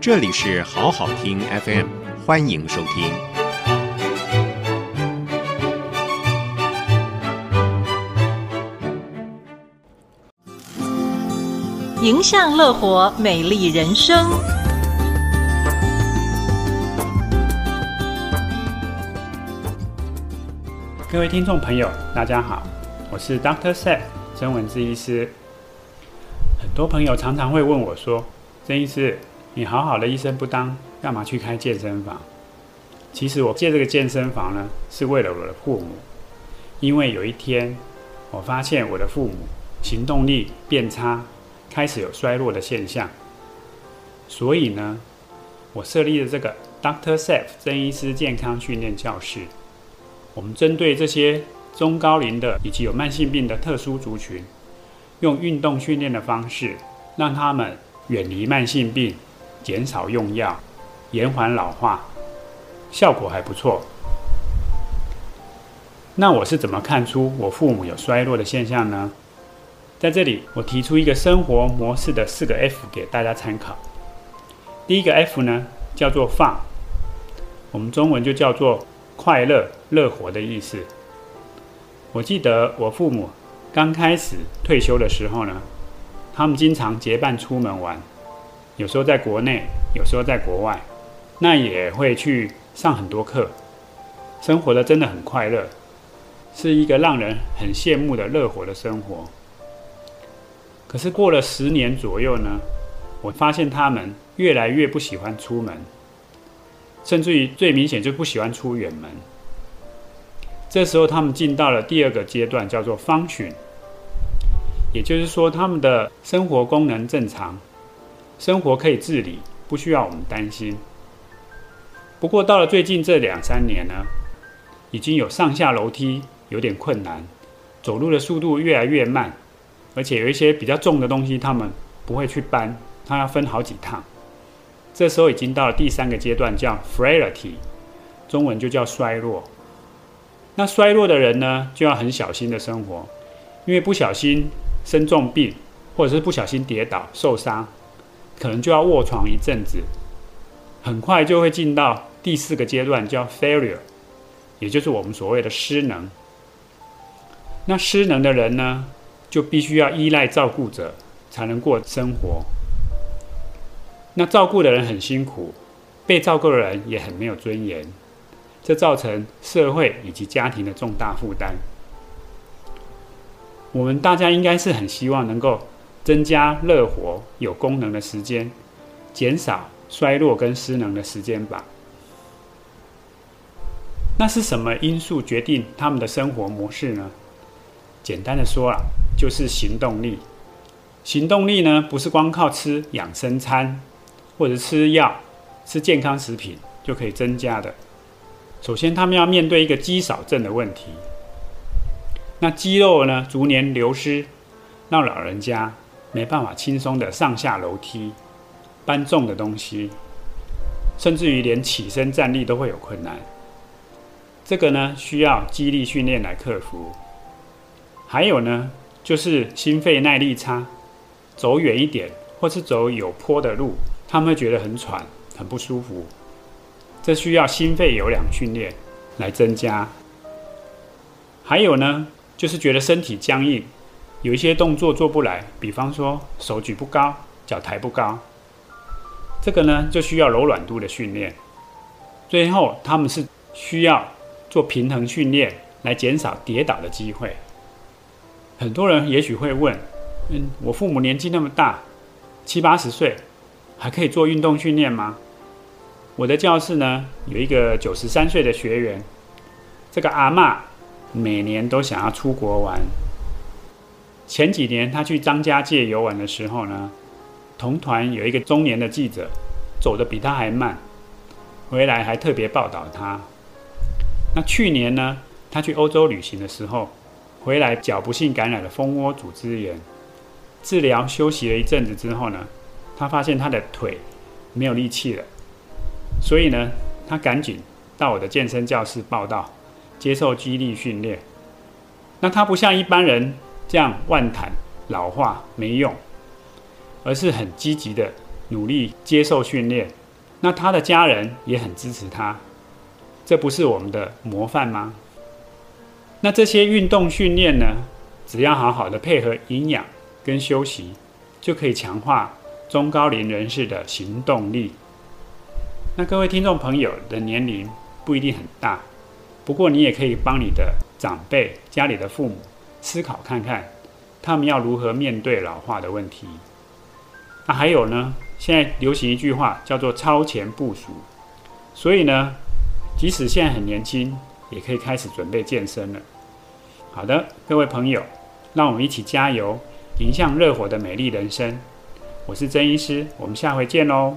这里是好好听 FM，欢迎收听。迎向乐活，美丽人生。各位听众朋友，大家好，我是 Doctor Seth 曾文志医师。很多朋友常常会问我说：“曾医师，你好好的医生不当，干嘛去开健身房？”其实我借这个健身房呢，是为了我的父母，因为有一天我发现我的父母行动力变差，开始有衰弱的现象，所以呢，我设立了这个 Doctor Seth 曾医师健康训练教室。我们针对这些中高龄的以及有慢性病的特殊族群，用运动训练的方式，让他们远离慢性病，减少用药，延缓老化，效果还不错。那我是怎么看出我父母有衰弱的现象呢？在这里，我提出一个生活模式的四个 F 给大家参考。第一个 F 呢，叫做放，我们中文就叫做快乐、乐活的意思。我记得我父母。刚开始退休的时候呢，他们经常结伴出门玩，有时候在国内，有时候在国外，那也会去上很多课，生活的真的很快乐，是一个让人很羡慕的乐活的生活。可是过了十年左右呢，我发现他们越来越不喜欢出门，甚至于最明显就不喜欢出远门。这时候，他们进到了第二个阶段，叫做 function，也就是说，他们的生活功能正常，生活可以自理，不需要我们担心。不过，到了最近这两三年呢，已经有上下楼梯有点困难，走路的速度越来越慢，而且有一些比较重的东西，他们不会去搬，他要分好几趟。这时候已经到了第三个阶段，叫 frailty，中文就叫衰弱。那衰弱的人呢，就要很小心的生活，因为不小心生重病，或者是不小心跌倒受伤，可能就要卧床一阵子，很快就会进到第四个阶段，叫 failure，也就是我们所谓的失能。那失能的人呢，就必须要依赖照顾者才能过生活。那照顾的人很辛苦，被照顾的人也很没有尊严。这造成社会以及家庭的重大负担。我们大家应该是很希望能够增加乐活有功能的时间，减少衰弱跟失能的时间吧。那是什么因素决定他们的生活模式呢？简单的说啊，就是行动力。行动力呢，不是光靠吃养生餐或者吃药、吃健康食品就可以增加的。首先，他们要面对一个肌少症的问题。那肌肉呢，逐年流失，让老人家没办法轻松的上下楼梯、搬重的东西，甚至于连起身站立都会有困难。这个呢，需要肌力训练来克服。还有呢，就是心肺耐力差，走远一点或是走有坡的路，他们会觉得很喘、很不舒服。这需要心肺有氧训练来增加。还有呢，就是觉得身体僵硬，有一些动作做不来，比方说手举不高，脚抬不高。这个呢，就需要柔软度的训练。最后，他们是需要做平衡训练来减少跌倒的机会。很多人也许会问：嗯，我父母年纪那么大，七八十岁，还可以做运动训练吗？我的教室呢，有一个九十三岁的学员，这个阿嬷每年都想要出国玩。前几年他去张家界游玩的时候呢，同团有一个中年的记者，走得比他还慢，回来还特别报道他。那去年呢，他去欧洲旅行的时候，回来脚不幸感染了蜂窝组织炎，治疗休息了一阵子之后呢，他发现他的腿没有力气了。所以呢，他赶紧到我的健身教室报道，接受肌力训练。那他不像一般人这样妄谈老化没用，而是很积极的努力接受训练，那他的家人也很支持他，这不是我们的模范吗？那这些运动训练呢，只要好好的配合营养跟休息，就可以强化中高龄人士的行动力。那各位听众朋友的年龄不一定很大，不过你也可以帮你的长辈、家里的父母思考看看，他们要如何面对老化的问题。那还有呢，现在流行一句话叫做“超前部署”，所以呢，即使现在很年轻，也可以开始准备健身了。好的，各位朋友，让我们一起加油，迎向热火的美丽人生。我是曾医师，我们下回见喽。